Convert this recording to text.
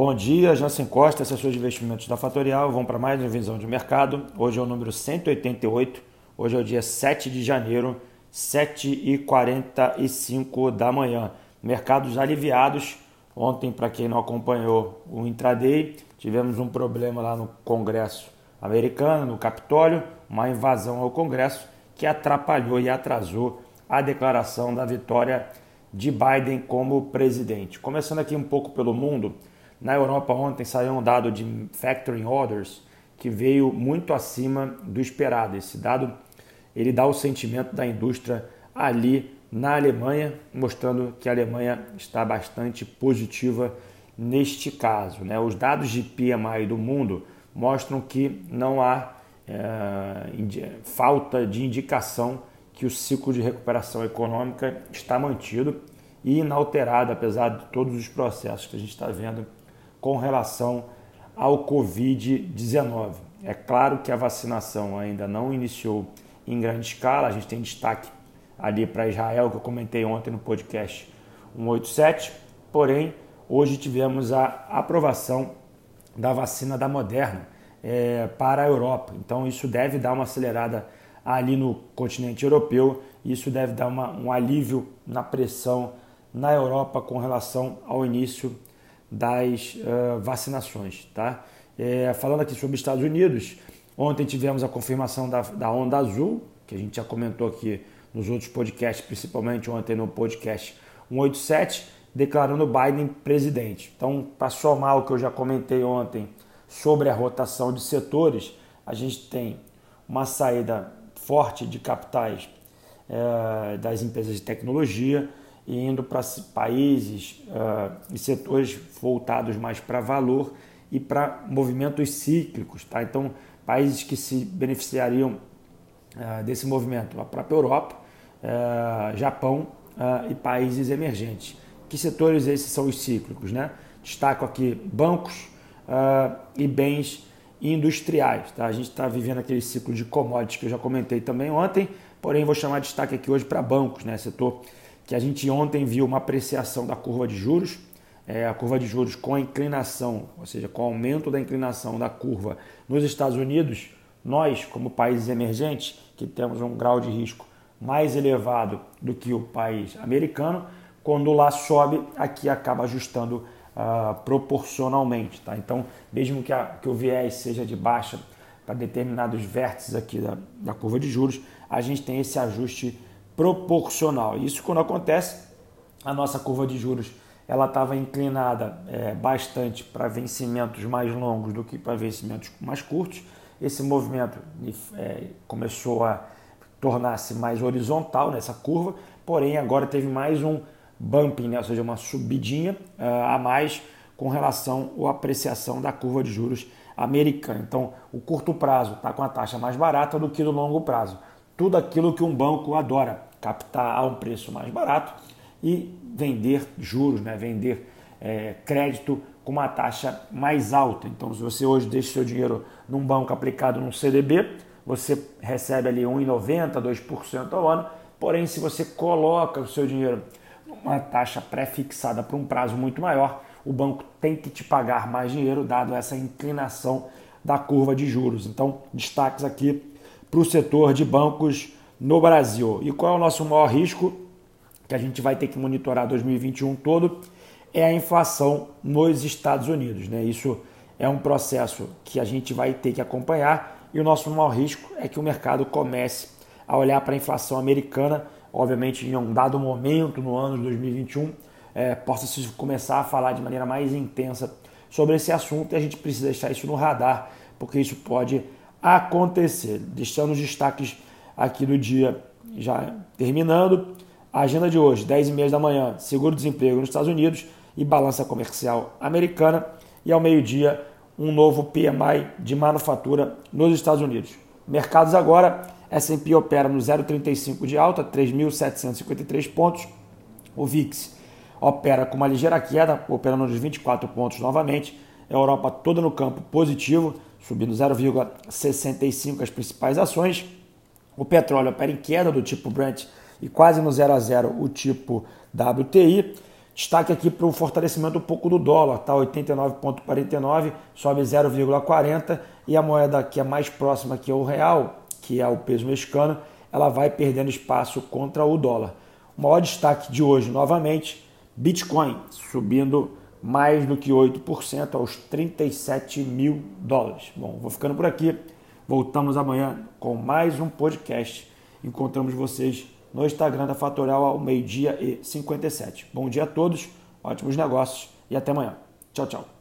Bom dia, Jansen Costa, assessor de investimentos da Fatorial. Vamos para mais uma visão de mercado. Hoje é o número 188, hoje é o dia 7 de janeiro, 7h45 da manhã. Mercados aliviados. Ontem, para quem não acompanhou o intraday, tivemos um problema lá no Congresso americano, no Capitólio, uma invasão ao Congresso que atrapalhou e atrasou a declaração da vitória de Biden como presidente. Começando aqui um pouco pelo mundo, na Europa ontem saiu um dado de factoring orders que veio muito acima do esperado. Esse dado ele dá o sentimento da indústria ali na Alemanha, mostrando que a Alemanha está bastante positiva neste caso. Né? Os dados de PMI do mundo mostram que não há é, falta de indicação que o ciclo de recuperação econômica está mantido e inalterado, apesar de todos os processos que a gente está vendo com relação ao Covid-19. É claro que a vacinação ainda não iniciou em grande escala, a gente tem destaque ali para Israel, que eu comentei ontem no podcast 187, porém, hoje tivemos a aprovação da vacina da Moderna é, para a Europa. Então, isso deve dar uma acelerada ali no continente europeu, isso deve dar uma, um alívio na pressão na Europa com relação ao início das uh, vacinações. Tá? É, falando aqui sobre Estados Unidos, ontem tivemos a confirmação da, da onda azul, que a gente já comentou aqui nos outros podcasts, principalmente ontem no podcast 187, declarando Biden presidente. Então, para somar o que eu já comentei ontem sobre a rotação de setores, a gente tem uma saída forte de capitais é, das empresas de tecnologia, e indo para países uh, e setores voltados mais para valor e para movimentos cíclicos. Tá? Então, países que se beneficiariam uh, desse movimento, a própria Europa, uh, Japão e países emergentes. Que setores esses são os cíclicos? Né? Destaco aqui bancos e bens industriais. Tá? A gente está vivendo aquele ciclo de commodities que eu já comentei também ontem, porém vou chamar de destaque aqui hoje para bancos, né? setor que a gente ontem viu uma apreciação da curva de juros, é, a curva de juros com a inclinação, ou seja, com o aumento da inclinação da curva nos Estados Unidos, nós, como países emergentes, que temos um grau de risco mais elevado do que o país americano, quando lá sobe, aqui acaba ajustando uh, proporcionalmente. Tá? Então, mesmo que, a, que o viés seja de baixa para determinados vértices aqui da, da curva de juros, a gente tem esse ajuste proporcional. Isso quando acontece, a nossa curva de juros ela estava inclinada é, bastante para vencimentos mais longos do que para vencimentos mais curtos. Esse movimento é, começou a tornar-se mais horizontal nessa curva, porém agora teve mais um bumping, né? ou seja, uma subidinha uh, a mais com relação à apreciação da curva de juros americana. Então, o curto prazo está com a taxa mais barata do que no longo prazo. Tudo aquilo que um banco adora, captar a um preço mais barato e vender juros, né? vender é, crédito com uma taxa mais alta. Então, se você hoje deixa seu dinheiro num banco aplicado num CDB, você recebe ali 1,90%, 2% ao ano. Porém, se você coloca o seu dinheiro numa taxa pré-fixada para um prazo muito maior, o banco tem que te pagar mais dinheiro, dado essa inclinação da curva de juros. Então, destaques aqui para o setor de bancos no Brasil. E qual é o nosso maior risco que a gente vai ter que monitorar 2021 todo? É a inflação nos Estados Unidos. Né? Isso é um processo que a gente vai ter que acompanhar e o nosso maior risco é que o mercado comece a olhar para a inflação americana, obviamente em um dado momento no ano de 2021, é, possa se começar a falar de maneira mais intensa sobre esse assunto e a gente precisa deixar isso no radar, porque isso pode acontecer. Deixando os destaques aqui do dia já terminando. A agenda de hoje, 10 e meia da manhã, seguro-desemprego nos Estados Unidos e balança comercial americana. E ao meio-dia, um novo PMI de manufatura nos Estados Unidos. Mercados agora, S&P opera no 0,35 de alta, 3.753 pontos. O VIX opera com uma ligeira queda, operando nos 24 pontos novamente. A Europa toda no campo positivo, subindo 0,65 as principais ações. O petróleo opera em queda do tipo Brent e quase no 0 a 0 o tipo WTI. Destaque aqui para o fortalecimento um pouco do dólar, tá? 89,49, sobe 0,40 e a moeda que é mais próxima que é o real, que é o peso mexicano, ela vai perdendo espaço contra o dólar. O maior destaque de hoje, novamente, Bitcoin subindo mais do que 8% aos 37 mil dólares. Bom, vou ficando por aqui. Voltamos amanhã com mais um podcast. Encontramos vocês no Instagram da Fatorial ao meio-dia e 57. Bom dia a todos, ótimos negócios e até amanhã. Tchau, tchau.